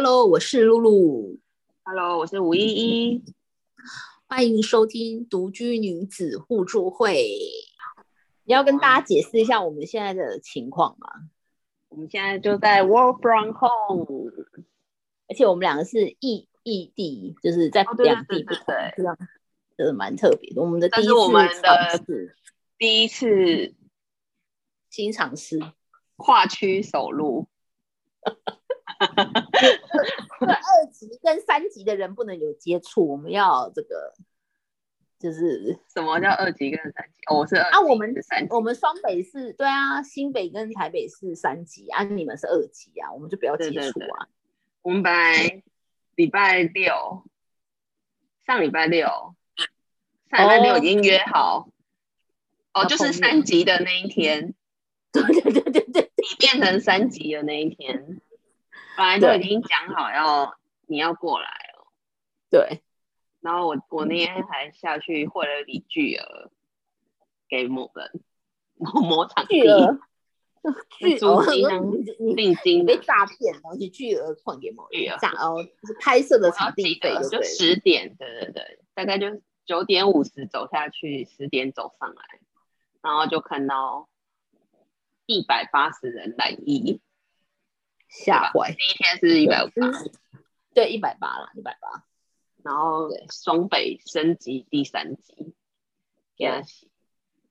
Hello，我是露露。Hello，我是吴依依。欢迎收听独居女子互助会。你要跟大家解释一下我们现在的情况吗？我们现在就在 Work from Home，而且我们两个是异异地，就是在两地不同，对这样真的蛮特别的。我们的第一次我们的尝试第一次新尝试，跨区走路。这二级跟三级的人不能有接触，我们要这个就是什么叫二级跟三级？哦，我是二啊，我们是三级。我们双北是对啊，新北跟台北是三级啊，你们是二级啊，我们就不要接触啊。我们本来礼拜六，上礼拜六，上礼拜六已经约好，哦，就是三级的那一天，对对对对对，你变成三级的那一天，本来就已经讲好要你要过来了。对，然后我我那天还下去汇了一笔巨额给某人，某某场地。巨租额，金 定金被诈骗，然后去巨额换给某人巨额。诈哦，就是拍摄的场地对了十点，对对对，大概就九点五十走下去，十点走上来，然后就看到一百八十人来一，吓坏，第一天是一百五嗯。对，一百八啦，一百八，然后对双北升级第三级，给他洗，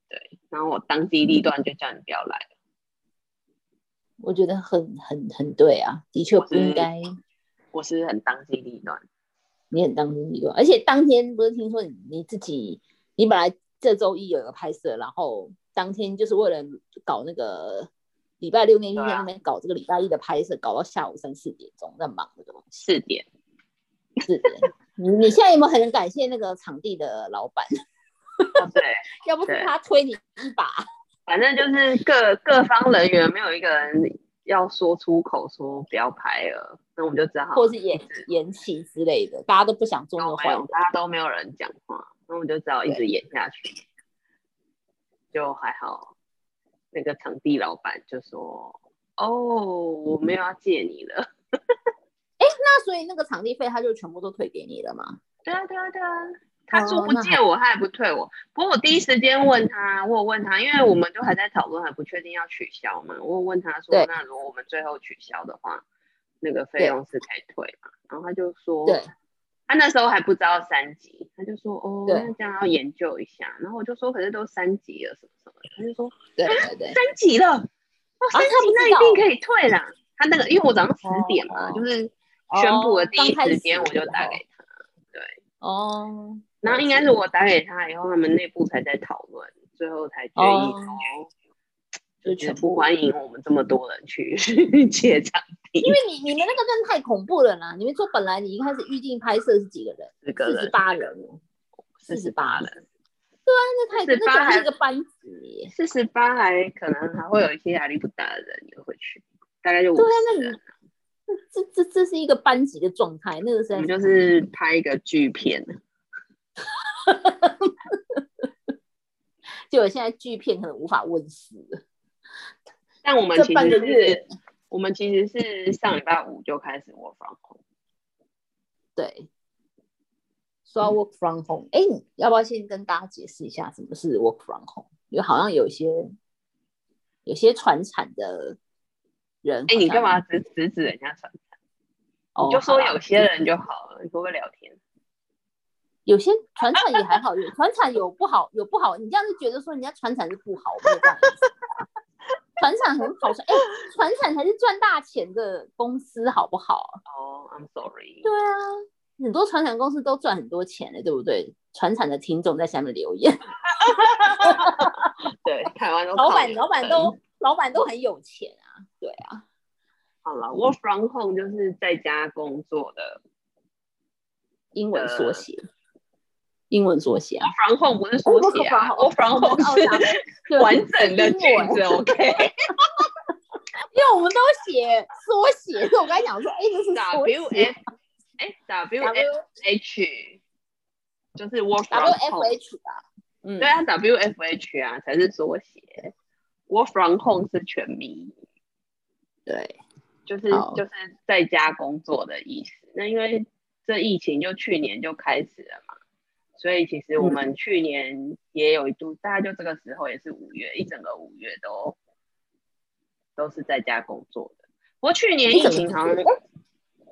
对，然后我当机立断就叫你不要来了。我觉得很很很对啊，的确不应该。我是很当机立断，你很当机立断，而且当天不是听说你你自己，你本来这周一有一个拍摄，然后当天就是为了搞那个礼拜六那天在那边搞这个礼拜一的拍摄，搞到下午三四点钟在忙这个东西。四点。是的，你你现在有没有很感谢那个场地的老板？哦，对，要不是他推你一把，反正就是各各方人员没有一个人要说出口说不要拍了，那我们就只好或是延延期之类的，大家都不想做那坏。大家都没有人讲话，那我们就只好一直演下去。就还好，那个场地老板就说：“哦，我没有要借你了。哎那所以那个场地费他就全部都退给你了吗？”对啊，对啊，对啊。他说不借我，他也不退我。不过我第一时间问他，我有问他，因为我们都还在讨论，还不确定要取消嘛。我有问他说：“那如果我们最后取消的话，那个费用是可以退嘛？”然后他就说：“对，他那时候还不知道三级，他就说：‘哦，那这样要研究一下。’然后我就说：‘可是都三级了，什么什么的。’他就说对对对：‘三级了，哦，三级那一定可以退啦。’他那个，因为我早上十点嘛，哦就是宣布的第一时间，我就打给他。对哦，然后应该是我打给他以后，他们内部才在讨论，最后才决议就全部欢迎我们这么多人去 借场地，因为你你们那个真的太恐怖了啦！你们说本来你一开始预定拍摄是几个人？四个四十，八人哦，四十八人，对啊那太48那整还是一个班级。四十八还可能还会有一些压力不大的人也会去，大概就五十人。这这这是一个班级的状态，那个是我们就是拍一个剧片，就我现在剧片可能无法问世了。但我们其实是，我们其实是上礼拜五就开始 work from home。对，说到 work from home，哎、你要不要先跟大家解释一下什么是 work from home？因为好像有一些有些传产的人，哎，你干嘛？指指指人家传产？哦你就说有些人就好了，你会不会聊天？有些传产也还好，有传产有不好，有不好。你这样是觉得说人家传产是不好，我没有这样意思。传产很好，哎、传产才是赚大钱的公司，好不好？哦、i m sorry。对啊，很多船产公司都赚很多钱的，对不对？船产的听众在下面留言，对，台湾都老板老板都老板都很有钱啊，对啊，好了。Work from home 就是在家工作的英文缩写，英文缩写啊。from home 不是缩写啊，Work from home 是 完整的句子，OK？因为我们都写缩写，所以我刚才讲说，哎，这是缩 W 写 F 哎 W F H 就是 Work from W F home，H 吧，嗯，对啊，W F H 啊才是缩写，Work from home 是全名。对，就是就是在家工作的意思。那因为这疫情就去年就开始了嘛，所以其实我嗯们去年也有一度，大概就这个时候也是五月，一整个五月都都是在家工作的。不过去年疫情好像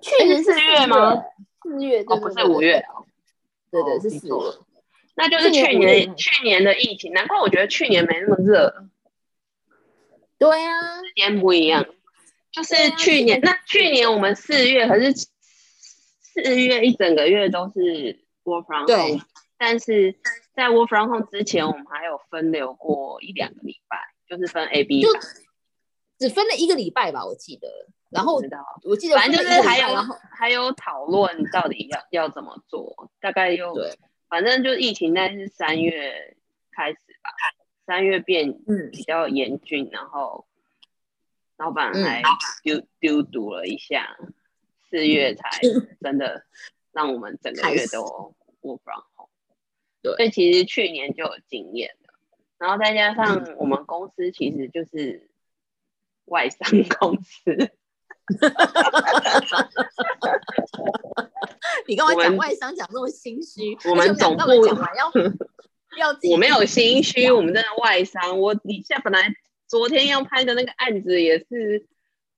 去年是四月吗？四月哦不是五月，哦，对对哦是四月。那就是去年去年的疫情，难怪我觉得去年没那么热，对啊，时间不一样。就是去年，那去年我们四月，可是四月一整个月都是 work from 对 home，但是在 work from home 之前，我们还有分流过一两个礼拜，就是分 A、B 就，只分了一个礼拜吧，我记得。然后我知道，我记得反正就是还有然后还有讨论到底要要怎么做，大概又对，反正就疫情那是三月开始吧，三月变嗯比较严峻，然后老板嗯还丢丢毒了一下，四月才真的让我们整个月都 work from。对所以其实去年就有经验了，然后再加上我们公司其实就是外商公司，你跟我们讲外商讲那么心虚？我们总部讲完要 要我没有心虚，我们真的外商。我底下本来昨天要拍的那个案子也是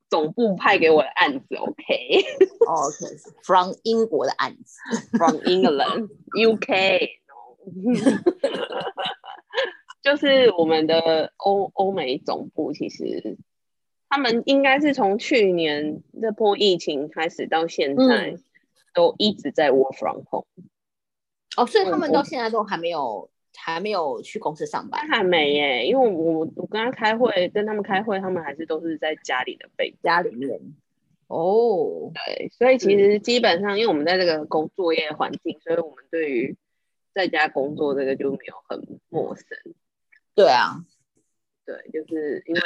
总部派给我的案子，OK。哦 OK，from 英国的案子，from England, UK，就是我们的欧欧美总部，其实他们应该是从去年这波疫情开始到现在，嗯都一直在 work from home。哦，所以他们到现在都还没有还没有去公司上班，但还没耶，因为我我跟他开会，跟他们开会，他们还是都是在家里的被。家里面。哦，对，所以其实基本上，因为我们在这个工作业环境，所以我们对于在家工作这个就没有很陌生。对啊，对，就是因为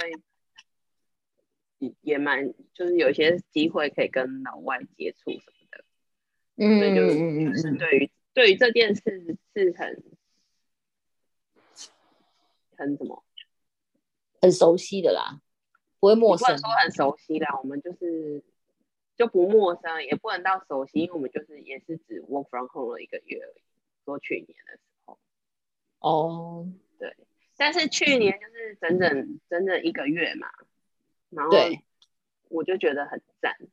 也也蛮，就是有些机会可以跟老外接触什么的，嗯所以就对于对于这件事是很很什么，很熟悉的啦，不会陌生你不能。说很熟悉啦，我们就是就不陌生，也不能到熟悉，因为我们就是也是只 work from home 了一个月而已，说去年的时候。哦，对，但是去年就是整整整整一个月嘛，然后我就觉得很赞。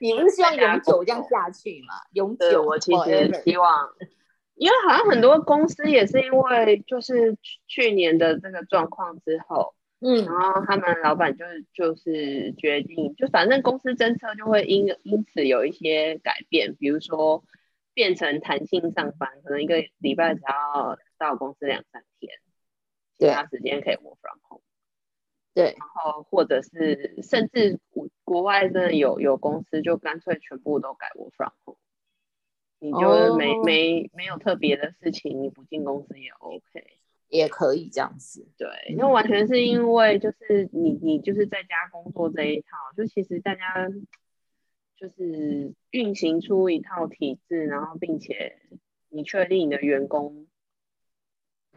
你不是希望永久这样下去吗？永，久，我其实希望，因为好像很多公司也是因为就是去去年的这个状况之后，嗯然后他们老板就是就是决定，就反正公司政策就会因因此有一些改变，比如说变成弹性上班，可能一个礼拜只要到公司两三天，其他时间可以 work from home。对，然后或者是甚至国国外真的有有公司就干脆全部都改 work from home，你就没、哦没没有特别的事情，你不进公司也 OK。也可以这样子。对，那完全是因为就是你你就是在家工作这一套，就其实大家就是运行出一套体制，然后并且你确定你的员工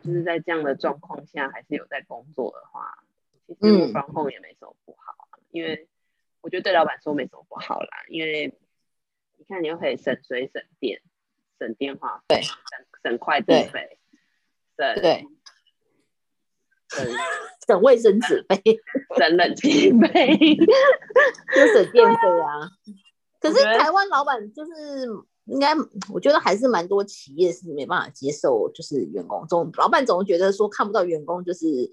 就是在这样的状况下还是有在工作的话，其实嗯我防控也没什么不好啊，因为我觉得对老板说没什么不好啦，因为你看你又可以省水省电省电话费，省省快递费，省对，省 省卫生纸费，省冷气费。就省电费啊。可是台湾老板就是应该，我觉得还是蛮多企业是没办法接受，就是员工总老板总觉得说看不到员工就是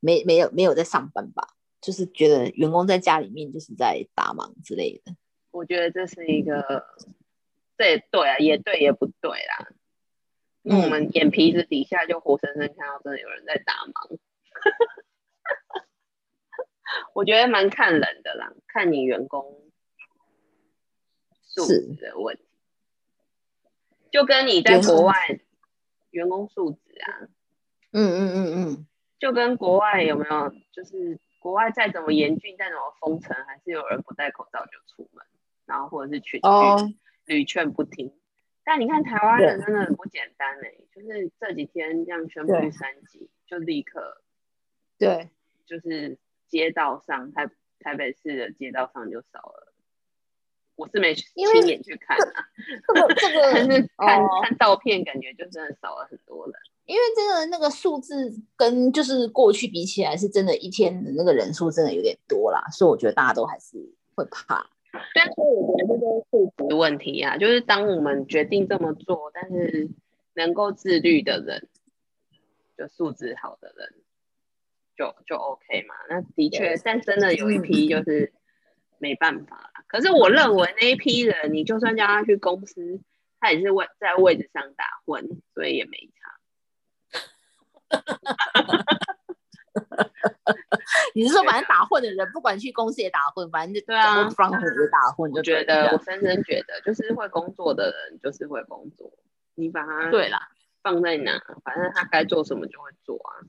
没没有没有在上班吧，就是觉得员工在家里面就是在打忙之类的。我觉得这是一个，这也对啊，也对也不对啦。因为我们眼皮子底下就活生生看到真的有人在打忙，我觉得蛮看人的啦，看你员工素质的问题，就跟你在国外员工素质啊，嗯嗯嗯嗯，就跟国外有没有，就是国外再怎么严峻，再怎么封城，还是有人不戴口罩就出门，然后或者是去哦，屡劝不听。但你看台湾人真的很不简单哎、就是这几天这样宣布对。三级，就立刻对，就是街道上，台台北市的街道上就少了。我是没因为亲眼去看啊，这个 这个但是看、哦看照片，感觉就真的少了很多人。因为真的那个数字跟就是过去比起来，是真的一天的那个人数真的有点多啦，所以我觉得大家都还是会怕。但是我觉得这都是素质问题啊，就是当我们决定这么做，但是能够自律的人，就素质好的人，就就 OK 嘛。那的确，但真的有一批就是没办法啦。可是我认为那一批人，你就算叫他去公司，他也是位在位置上打混，所以也没差。你是说，反正打混的人，不管去公司也打混，反正就对啊 home 也打混，我就对觉得，我深深觉得，就是会工作的人就是会工作，你把他对啦，放在哪，反正他该做什么就会做啊。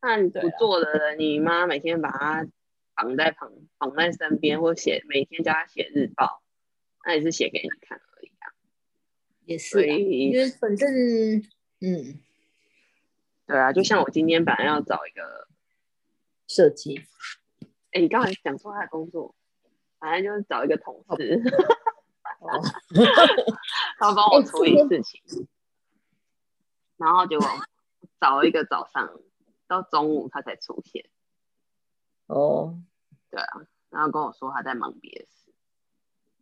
那你不做的人，你妈每天把他绑在旁绑在身边，或写每天叫他写日报，那也是写给你看而已啊。也是啦，因，为反正嗯，对啊，就像我今天本来要找一个，设计。哎，你刚才讲错他的工作，反正就是找一个同事，哦，他帮我哎处理事情，然后结果找一个早上到中午他才出现，哦。对啊，然后跟我说他在忙别的事，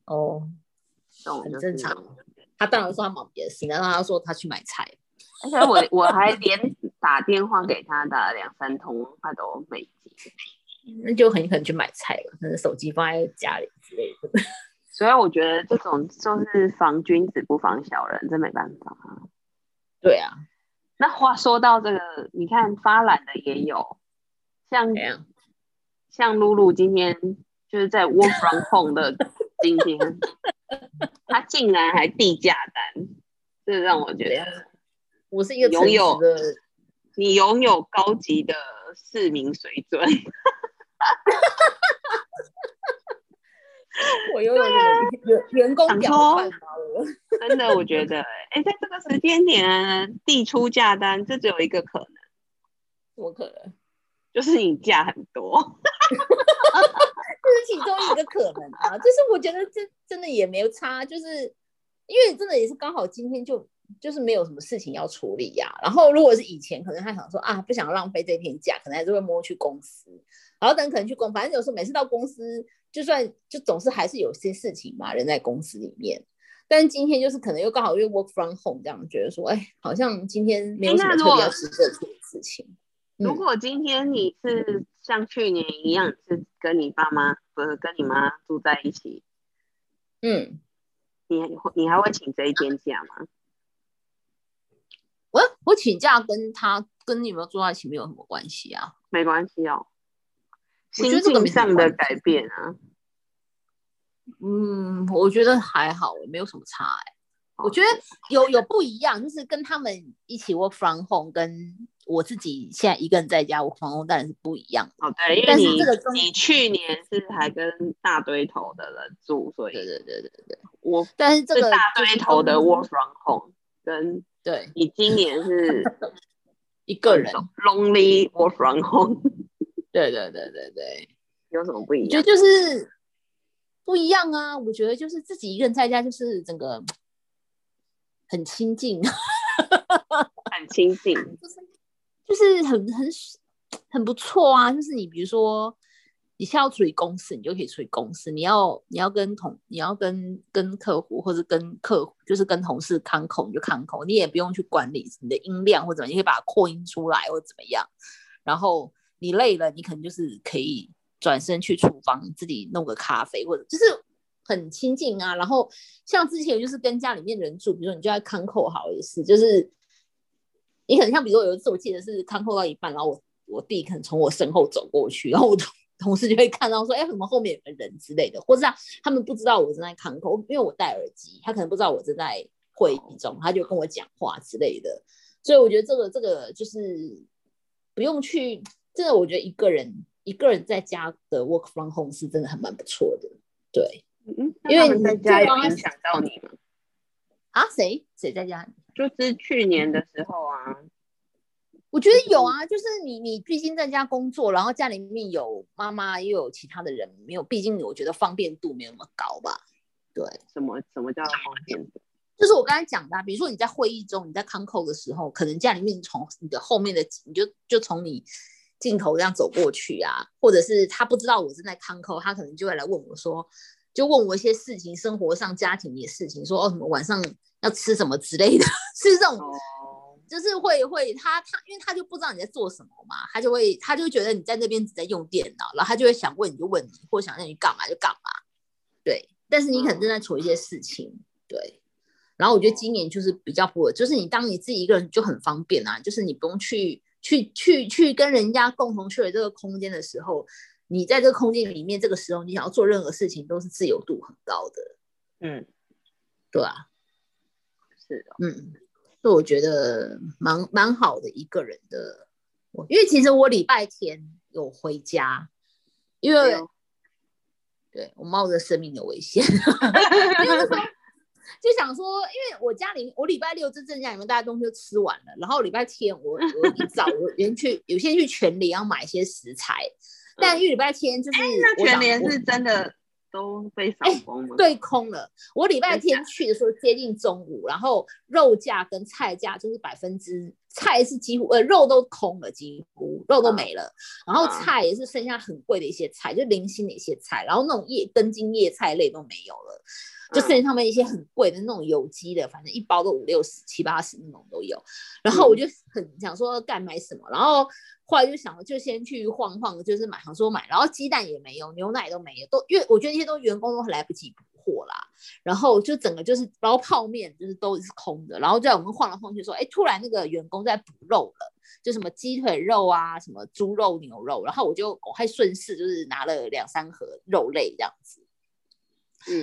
哦，很这种就是正常。他当然说他忙别的事，然后他说他去买菜，而且我我还连打电话给他打了两三通，他都没接，那就很可能去买菜了，可能手机放在家里之类的。所以我觉得这种就是防君子不防小人，这没办法啊。对啊，那话说到这个，你看发懒的也有，像？像露露今天就是在 work from home 的 今天，他竟然还递价单，这让我觉得我是一个拥有，你拥有高级的市民水准。我拥有这个员员工表真的，我觉得，哎、在这个时间点递出价单，这只有一个可能，怎么可能？就是你价很多。这是其中一个可能啊，就是我觉得这真的也没有差，就是因为真的也是刚好今天就就是没有什么事情要处理呀、然后如果是以前，可能他想说啊，不想浪费这天假，可能还是会摸去公司，然后等可能去公，反正有时候每次到公司，就算就总是还是有些事情嘛，人在公司里面。但是今天就是可能又刚好因为 work from home 这样，觉得说，哎，好像今天没有什么特别值得做的事情。嗯如果今天你是像去年一样，是跟你爸妈不是跟你妈住在一起，嗯，你会你还会请这一天假吗？我我请假跟他跟你有没有住在一起没有什么关系啊。没关系哦，心境上的改变啊，嗯，我觉得还好，没有什么差哎、我觉得有有不一样，就是跟他们一起 work from home，跟我自己现在一个人在家 work from home 当然是不一样。哦对，因为但是你这个你去年是还跟大堆头的人住，所以对对对对对，我但是这个大堆头的中 work from home，跟对你今年是 一个人，lonely work from home，对对对对对，有什么不一我觉得样？就是不一样啊。我觉得就是自己一个人在家，就是整个很亲近，很亲近，就是就是很很很不错啊。就是你比如说，你现在要处理公司，你就可以处理公司；你要你要跟同你要跟跟客户或者跟客户，就是跟同事看口，你就看口，你也不用去管理你的音量或者怎么，你可以把它扩音出来或者怎么样。然后你累了，你可能就是可以转身去厨房自己弄个咖啡，或者就是很亲近啊。然后像之前就是跟家里面人住，比如说你就在看扣好也是，就是你可能像比如说有一次我记得是看扣到一半，然后我我弟可能从我身后走过去，然后我同同事就会看到说，哎，怎么后面有个人之类的，或者他们不知道我正在看扣，因为我戴耳机，他可能不知道我正在会议中，他就跟我讲话之类的。所以我觉得这个这个就是不用去，真的我觉得一个人一个人在家的 work from home 是真的还蛮不错的。对嗯，因为你在家有影响到你吗？啊，谁谁在家？就是去年的时候啊，我觉得有啊，就是你你毕竟在家工作，然后家里面有妈妈，又有其他的人，没有，毕竟我觉得方便度没有那么高吧。对，什么什么叫方便度？就是我刚才讲的，比如说你在会议中，你在康扣的时候，可能家里面从你的后面的，你就就从你镜头这样走过去啊，或者是他不知道我正在康扣，他可能就会来问我说，就问我一些事情，生活上家庭的事情，说哦什么晚上要吃什么之类的，是这种，就是会会他他，因为他就不知道你在做什么嘛，他就会他就觉得你在那边只在用电脑，然后他就会想问你就问你，或想让你干嘛就干嘛，对，但是你可能正在处理一些事情，对。然后我觉得今年就是比较不，就是你当你自己一个人就很方便啊，就是你不用去去去去跟人家共同 share 这个空间的时候，你在这个空间里面，这个时候你想要做任何事情都是自由度很高的。嗯，对啊，是的，嗯，所以我觉得蛮蛮好的一个人的，我因为其实我礼拜天有回家，因为对我冒着生命的危险，因为说。就想说，因为我家里，我礼拜六这正家里面大家东西都吃完了，然后礼拜天我我一早我先去，有些去全联要买一些食材，但因为礼拜天就是全联是真的都被扫光了，对，空了。我礼拜天去的时候接近中午，然后肉价跟菜价就是百分之菜是几乎呃肉都空了，几乎肉都没了，然后菜也是剩下很贵的一些菜，就零星的一些菜，然后那种叶根茎叶菜类都没有了。就剩下他们一些很贵的那种有机的，反正一包都五六十、七八十那种都有。然后我就很想说干买什么，然后后来就想就先去晃晃，就是买，想说买。然后鸡蛋也没有，牛奶都没有，都因为我觉得那些都员工都来不及补货啦。然后就整个就是然后泡面就是都是空的。然后在我们晃来晃去说，哎，突然那个员工在补肉了，就什么鸡腿肉啊，什么猪肉、牛肉。然后我就我还顺势就是拿了两三盒肉类这样子。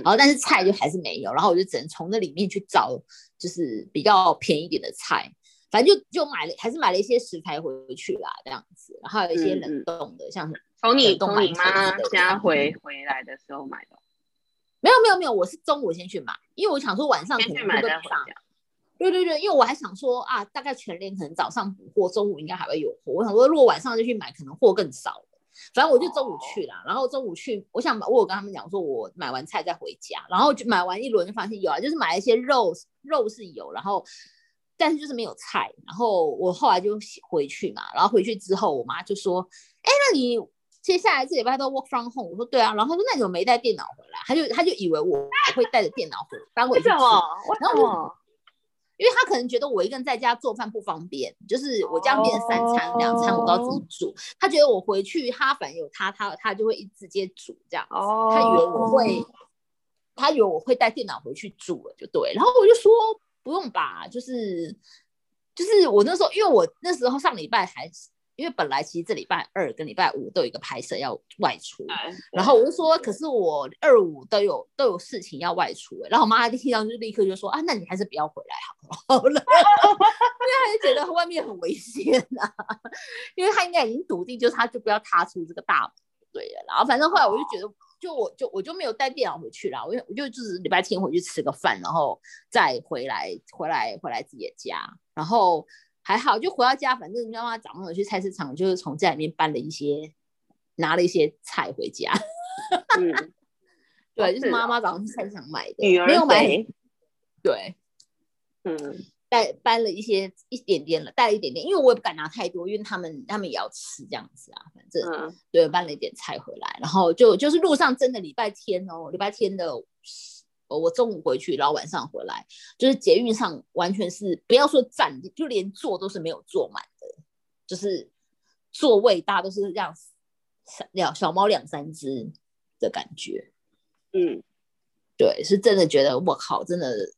然后但是菜就还是没有，然后我就只能从那里面去找，就是比较便宜点的菜，反正就就买了，还是买了一些食材回去啦，这样子，然后有一些冷冻的，像从你从你妈家回回来的时候买的，没有没有没有，我是中午先去买，因为我想说晚上可能会上，对对对，因为我还想说啊，大概全年可能早上补货，中午应该还会有货，我想说如果晚上就去买，可能货更少。反正我就中午去了，然后中午去，我想我有跟他们讲说，我买完菜再回家，然后就买完一轮就发现有啊，就是买了一些肉，肉是有，然后但是就是没有菜，然后我后来就回去嘛，然后回去之后，我妈就说，哎，那你接下来这礼拜都 work from home？我说对啊，然后说那你怎么没带电脑回来？他就他就以为我会带着电脑回搬回去，为什么？为什么？因为他可能觉得我一个人在家做饭不方便，就是我这样变三餐两餐我都要自己煮。他觉得我回去，他反正有他，他他就会一直接煮这样。哦，他以为我会，他以为我会带电脑回去煮了，就对。然后我就说不用吧，就是就是我那时候，因为我那时候上礼拜还。因为本来其实这礼拜二跟礼拜五都有一个拍摄要外出，然后我就说，可是我二五都有都有事情要外出，然后我妈听到就立刻就说啊，那你还是不要回来好了，因为她就觉得外面很危险啊，因为她应该已经笃定，就是她就不要踏出这个大门，对了，然后反正后来我就觉得，就我就我就没有带电脑回去了，我就我就就是礼拜天回去吃个饭，然后再回来回来回来自己的家，然后。还好，就回到家，反正妈妈早上有去菜市场，就是从家里面搬了一些，拿了一些菜回家。嗯，对，就是妈妈早上去菜市场买的，没有买。对，嗯，带搬了一些一点点了，带了一点点，因为我也不敢拿太多，因为他们他们也要吃这样子啊。反正对，搬了一点菜回来，然后就就是路上真的礼拜天哦，礼拜天的。我中午回去，然后晚上回来，就是捷运上完全是不要说站，就连坐都是没有坐满的，就是座位大家都是这样两小猫两三只的感觉。嗯，对，是真的觉得我靠，真的，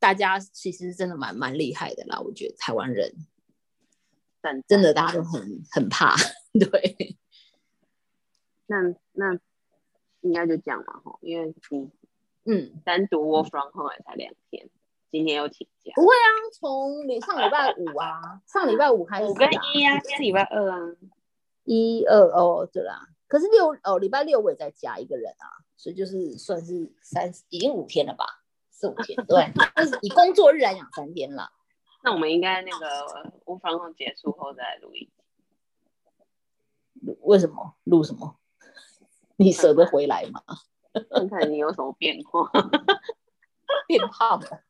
大家其实真的蛮蛮厉害的啦。我觉得台湾人，但真的大家都很很怕。对，那那应该就这样嘛，哈，因为你。嗯，单独 work from home 才两天，今天又请假。不会啊，从你上礼拜五啊，上礼拜五开始。五跟一啊，今天礼拜二啊。一二哦，对啦。可是六哦，礼拜六我也在家一个人啊，所以就是算是三，已经五天了吧，四五天。对，但是以工作日来讲，三天了。那我们应该那个无防控结束后再来录一集。为什么录什么？你舍得回来吗？看看你有什么变化，变胖了。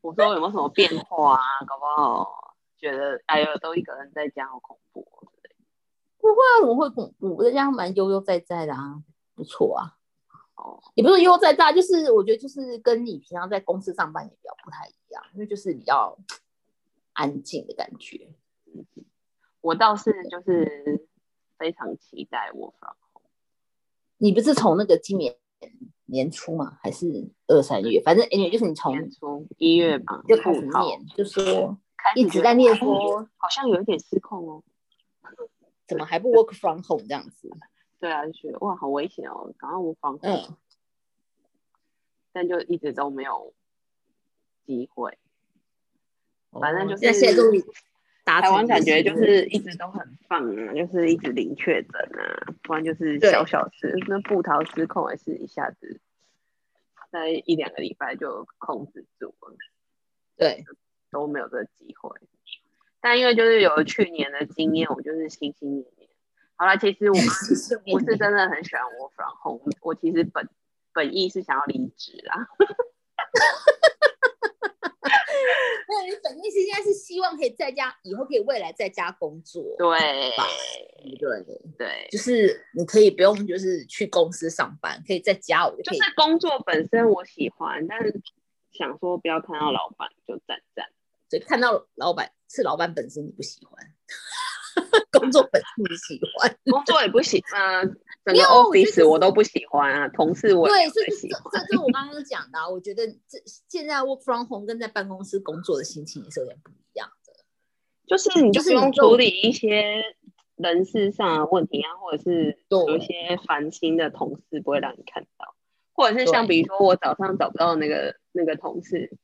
我说有没有什么变化啊？搞不好觉得哎呦，都一个人在家好恐怖哦之类的。不会啊，怎么会恐怖？我在家蛮悠悠哉哉的啊，不错啊。哦，也不是悠悠哉哉，就是我觉得就是跟你平常在公司上班也比较不太一样，因为就是比较安静的感觉。我倒是就是非常期待我放你不是从那个今年年初嘛，还是二三月？反正 anyway 就是你从年初一月吧就开始念，就说一直在念说好像有一点失控哦。怎么还不 work from home 这样子？对啊，就觉得哇，好危险哦，赶快我放嗯，但就一直都没有机会。反正就是哦现在终于达台成湾感觉就是一直都很棒啊，就是一直零确诊啊，不然就是小小事。那布桃失控也是一下子，在一两个礼拜就控制住了，对，都没有这个机会。但因为就是有了去年的经验，我就是心心念念。好了，其实我我是真的很喜欢我 from home，我其实本本意是想要离职啦。没有，你本意是现在是希望可以在家，以后可以未来在家工作，对吧对对？对，就是你可以不用就是去公司上班，可以在家我就可以就是工作本身我喜欢，但是想说不要看到老板就赞赞。所以看到老板是老板本身你不喜欢，工作本身你喜欢，工作也不喜，欢、整个 office 我都不喜欢啊，同事我也对，不所以这这太喜欢。这是我刚刚讲的啊、我觉得这现在 work from home 跟在办公室工作的心情也是有点不一样的。就是你就就是用处理一些人事上的问题啊，或者是对有一些烦心的同事不会让你看到，或者是像比如说我早上找不到那个那个同事，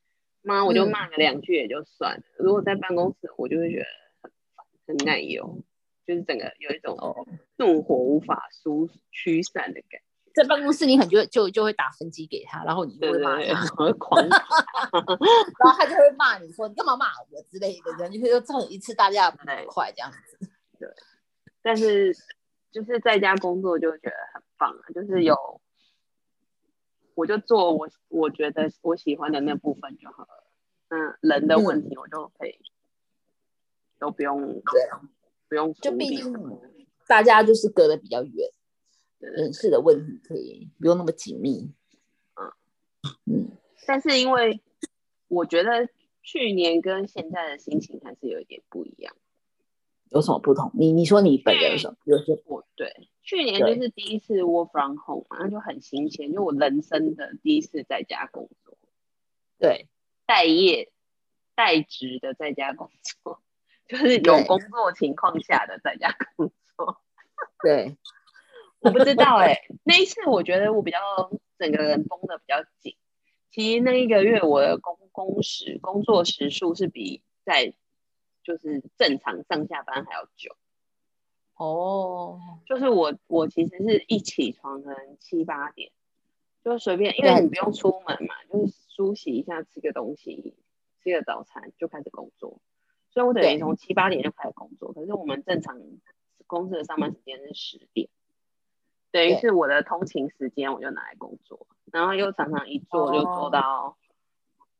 妈我就嗯骂个两句也就算了。如果在办公室，我就会觉得很烦很奶油，就是整个有一种哦，怒火无法疏驱散的感觉。在办公室你很就就就会打分机给他，然后你就会骂他，狂。然后他就会骂你说你干嘛骂我之类的，然后就会造成一次大家的不愉快这样子。对但是就是在家工作就觉得很棒啊，就是有，我就做我我觉得我喜欢的那部分就好了。嗯人的问题我就可以、都不用对啊，不用就毕竟大家就是隔得比较远，人事的问题可以不用那么紧密。嗯嗯，但是因为我觉得去年跟现在的心情还是有一点不一样。有什么不同？你你说你本人有什么？有些我对去年就是第一次 work from home 嘛，那就很新鲜，就我人生的第一次在家工作。对待业、待职的在家工作，就是有工作情况下的在家工作。对，我不知道哎、那一次我觉得我比较整个人绷得比较紧。其实那一个月我的工工时、工作时数是比在就是正常上下班还要久。哦，就是我我其实是一起床可能七八点，就随便，因为你不用出门嘛，就是梳洗一下，吃个东西，吃个早餐就开始工作，所以我等于从七八点就开始工作。可是我们正常公司的上班时间是十点，等于是我的通勤时间我就拿来工作，然后又常常一做就做哦到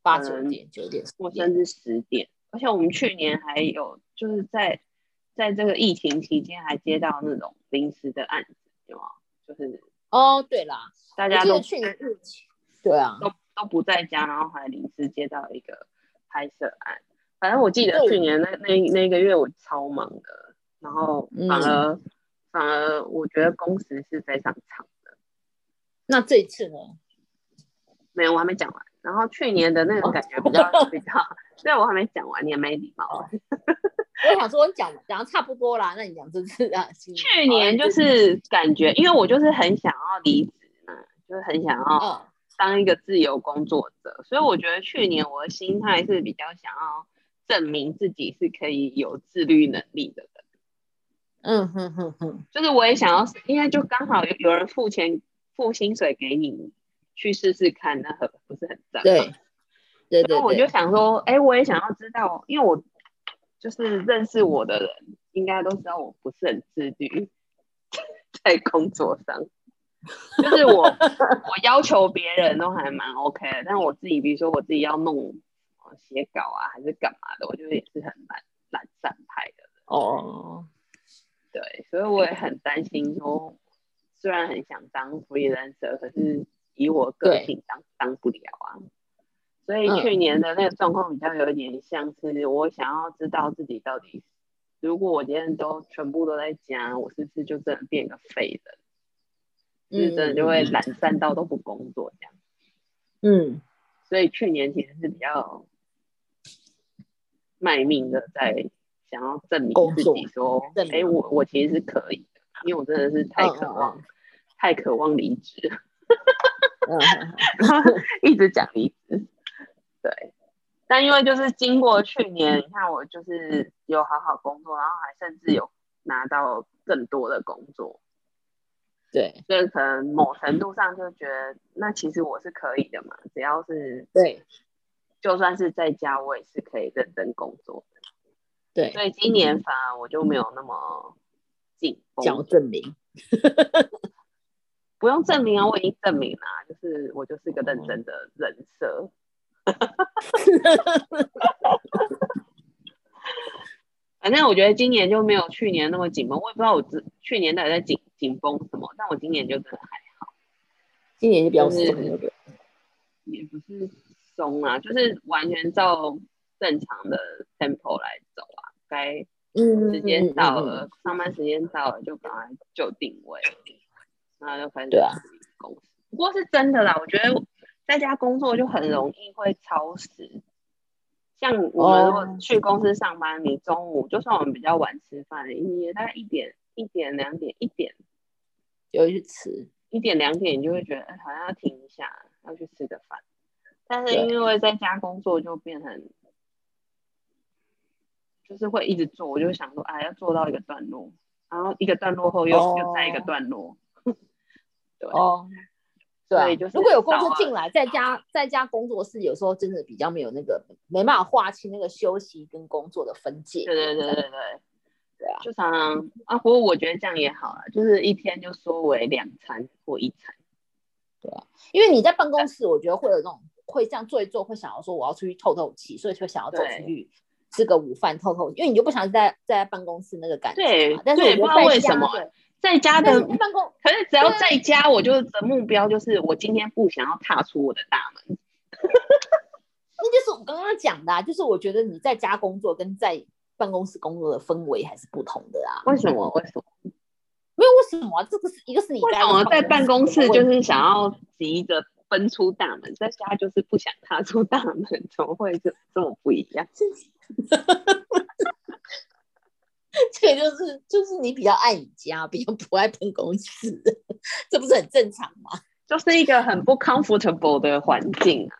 八九点、九点、或，甚至十点。而且我们去年还有就是在在这个疫情期间还接到那种临时的案子，有吗？就是哦，对啦，大家都去年疫情，对啊，都都不在家，然后还临时接到一个拍摄案。反正我记得去年那那那个月我超忙的，然后反而、嗯反而我觉得工时是非常长的。那这一次呢？没有，我还没讲完。然后去年的那种感觉比较 比较，对我还没讲完，你也没礼貌。我想说你讲讲的差不多啦，那你讲这次啊，去去年就是感觉，因为我就是很想要离职嘛，就是很想要嗯，当一个自由工作者，所以我觉得去年我的心态是比较想要证明自己是可以有自律能力的人，嗯哼哼哼，就是我也想要，因为就刚好有有人付钱付薪水给你去试试看，那很不是很赞吗？对，对对对，我就想说，哎，我也想要知道，因为我就是认识我的人，应该都知道我不是很自律，在工作上，就是我 我要求别人都还蛮 OK 的，但我自己，比如说我自己要弄写稿啊，还是干嘛的，我觉得也是很懒懒散派的。哦，对，所以我也很担心说，虽然很想当 freelancer，可是以我个性当当不了啊。所以去年的那个状况比较有一点像是，我想要知道自己到底，如果我今天都全部都在家，我是不是就真的变个废人？就是真的就会懒散到都不工作这样。嗯，所以去年其实是比较卖命的，在想要证明自己说，哎，我我其实是可以的，因为我真的是太渴望，太渴望离职，一直讲离职。对，但因为就是经过去年，你看我就是有好好工作，然后还甚至有拿到更多的工作，对，所以可能某程度上就觉得，那其实我是可以的嘛，只要是对，就算是在家，我也是可以认真工作的，对，所以今年反而我就没有那么紧绷，想证明，不用证明啊，我已经证明了，就是我就是一个认真的人设。反正我觉得今年就没有去年那么紧绷，我也不知道我去年到底在紧紧绷什么，但我今年就真的还好。今年就比较松，也不是松啊，就是完全照正常的 tempo 来。该时间到了，上班时间到了就赶快就定位，然后就开始对啊公司。不过是真的啦，我觉得。在家工作就很容易会超时，像我们如果去公司上班，你中午就算我们比较晚吃饭，你也大概一点、一点、两点、一点有去吃，一点两点你就会觉得好像要停一下，要去吃个饭。但是因为在家工作就变成，就是会一直做，我就想说，哎，要做到一个段落，然后一个段落后又又再一个段落，对。对，如果有工作进来，在家在家工作室，有时候真的比较没有那个没办法划清那个休息跟工作的分界。对对对对对，对啊，就常常啊，不过我觉得这样也好啊，就是一天就缩为两餐或一餐。对啊，因为你在办公室，我觉得会有那种会这样做一做，会想要说我要出去透透气，所以就想要走出去吃个午饭透透，因为你就不想在在办公室那个感觉。对，但是我不知道为什么。在家的办公，可是只要在家，我就的目标就是我今天不想要踏出我的大门。那就是我刚刚讲的，就是我觉得你在家工作跟在办公室工作的氛围还是不同的啊。为什么？为什么？没有为什么？这个是一个是你为什么在办公室就是想要急着奔出大门，在家就是不想踏出大门，怎么会这这么不一样？这个就是就是你比较爱你家，比较不爱办公室，这不是很正常吗？就是一个很不 comfortable 的环境啊。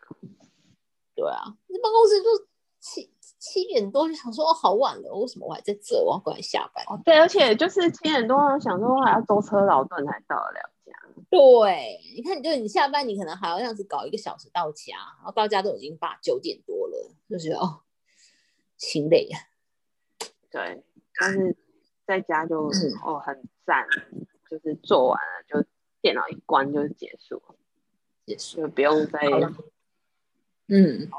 对啊，你办公室就七七点多就想说哦，好晚了，为什么我还在这？我要赶快下班。哦，对，而且就是七点多想说还要舟车劳顿才到得了家。对，你看，就你下班，你可能还要这样子搞一个小时到家，然后到家都已经八九点多了，就觉得哦，心累呀。对。但是在家就哦很赞，就是做完了就电脑一关就结束，结束就不用再嗯，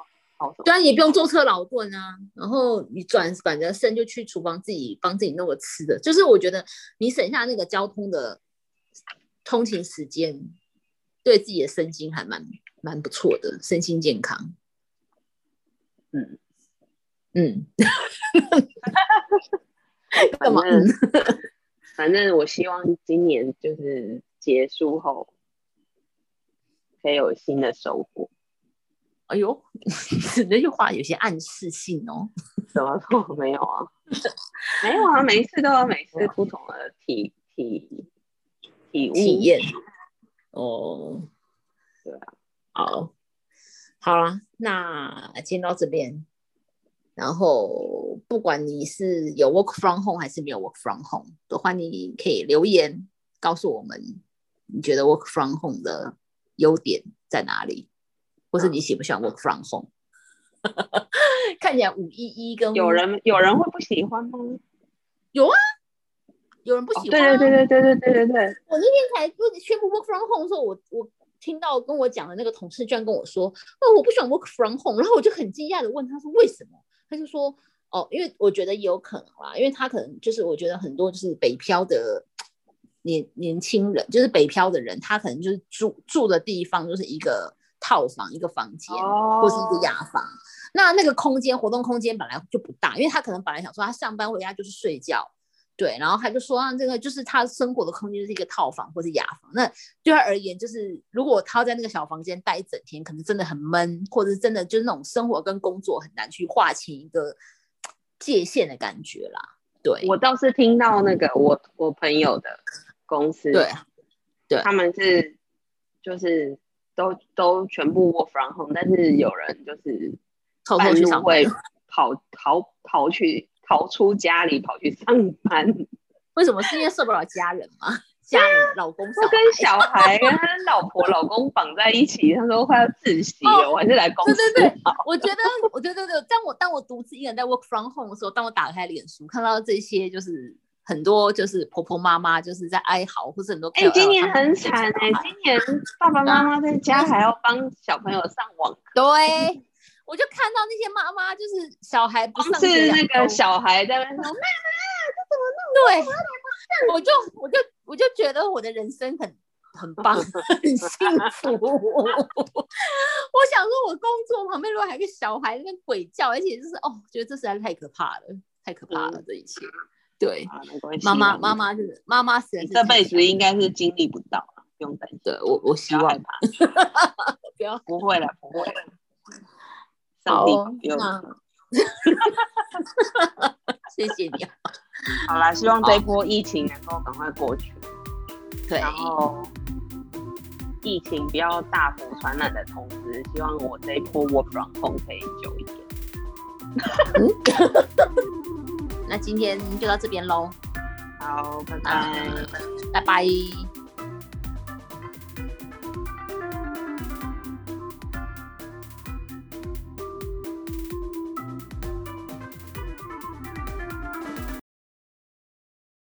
对啊，也不用坐车劳顿啊。然后你转反正身就去厨房自己帮自己弄个吃的，就是我觉得你省下那个交通的通勤时间，对自己的身心还蛮蛮不错的，身心健康。嗯嗯。反正反正，我希望今年就是结束后，可以有新的收获。哎呦，那句话有些暗示性哦。什么错？没有啊，没有啊，每一次都有每次不同的体体体体验。哦，对啊，好，好了，那今天到这边。然后，不管你是有 work from home 还是没有 work from home 的话，你可以留言告诉我们，你觉得 work from home 的优点在哪里，或是你喜不喜欢 work from home？看起来五一一跟有人有人会不喜欢吗？有啊，有人不喜欢、啊哦。对对对对对对对对。我那天才就宣布 work from home 的时候，我我听到跟我讲的那个同事居然跟我说：“哦，我不喜欢 work from home。”然后我就很惊讶的问他说：“为什么？”他就说：“哦，因为我觉得也有可能啦，因为他可能就是我觉得很多就是北漂的年年轻人，就是北漂的人，他可能就是住住的地方就是一个套房、一个房间、哦、或是一个雅房。那那个空间活动空间本来就不大，因为他可能本来想说他上班回家就是睡觉。”对，然后他就说啊，这个就是他生活的空间就是一个套房或是雅房。那对他而言，就是如果他在那个小房间待一整天，可能真的很闷，或者是真的就是那种生活跟工作很难去划清一个界限的感觉啦。对我倒是听到那个我我朋友的公司，对对，他们是就是都都全部 work from home，但是有人就是偷偷去上会跑 逃逃去。逃出家里跑去上班，为什么？是因为受不了家人吗？家人、老公、都跟小孩、跟他老婆、老公绑在一起，他说快要窒息了，我还是来公司。对对对，我觉得，我觉得，对，当我当我独自一个人在 work from home 的时候，当我打开脸书看到这些，就是很多就是婆婆妈妈就是在哀嚎，或是很多哎，今年很惨哎，今年爸爸妈妈在 家还要帮小朋友上网，对。我就看到那些妈妈，就是小孩不上是那个小孩在那说：“妈妈，这怎么弄？”对，我就我就我就觉得我的人生很很棒，很幸福。我想说，我工作旁边如果还有个小孩在那鬼叫，而且就是哦，觉得这实在是太可怕了，太可怕了，这一切。对，妈妈妈妈就是妈妈，你这辈子应该是经历不到，不用担心。对我我希望吧，不要不会了，不会了。好，那 谢谢你。好啦，希望这波疫情能够赶快过去。对，然后疫情不要大幅传染的同时，希望我这一波 work from home 可以久一点。那今天就到这边喽。好，拜拜，拜拜。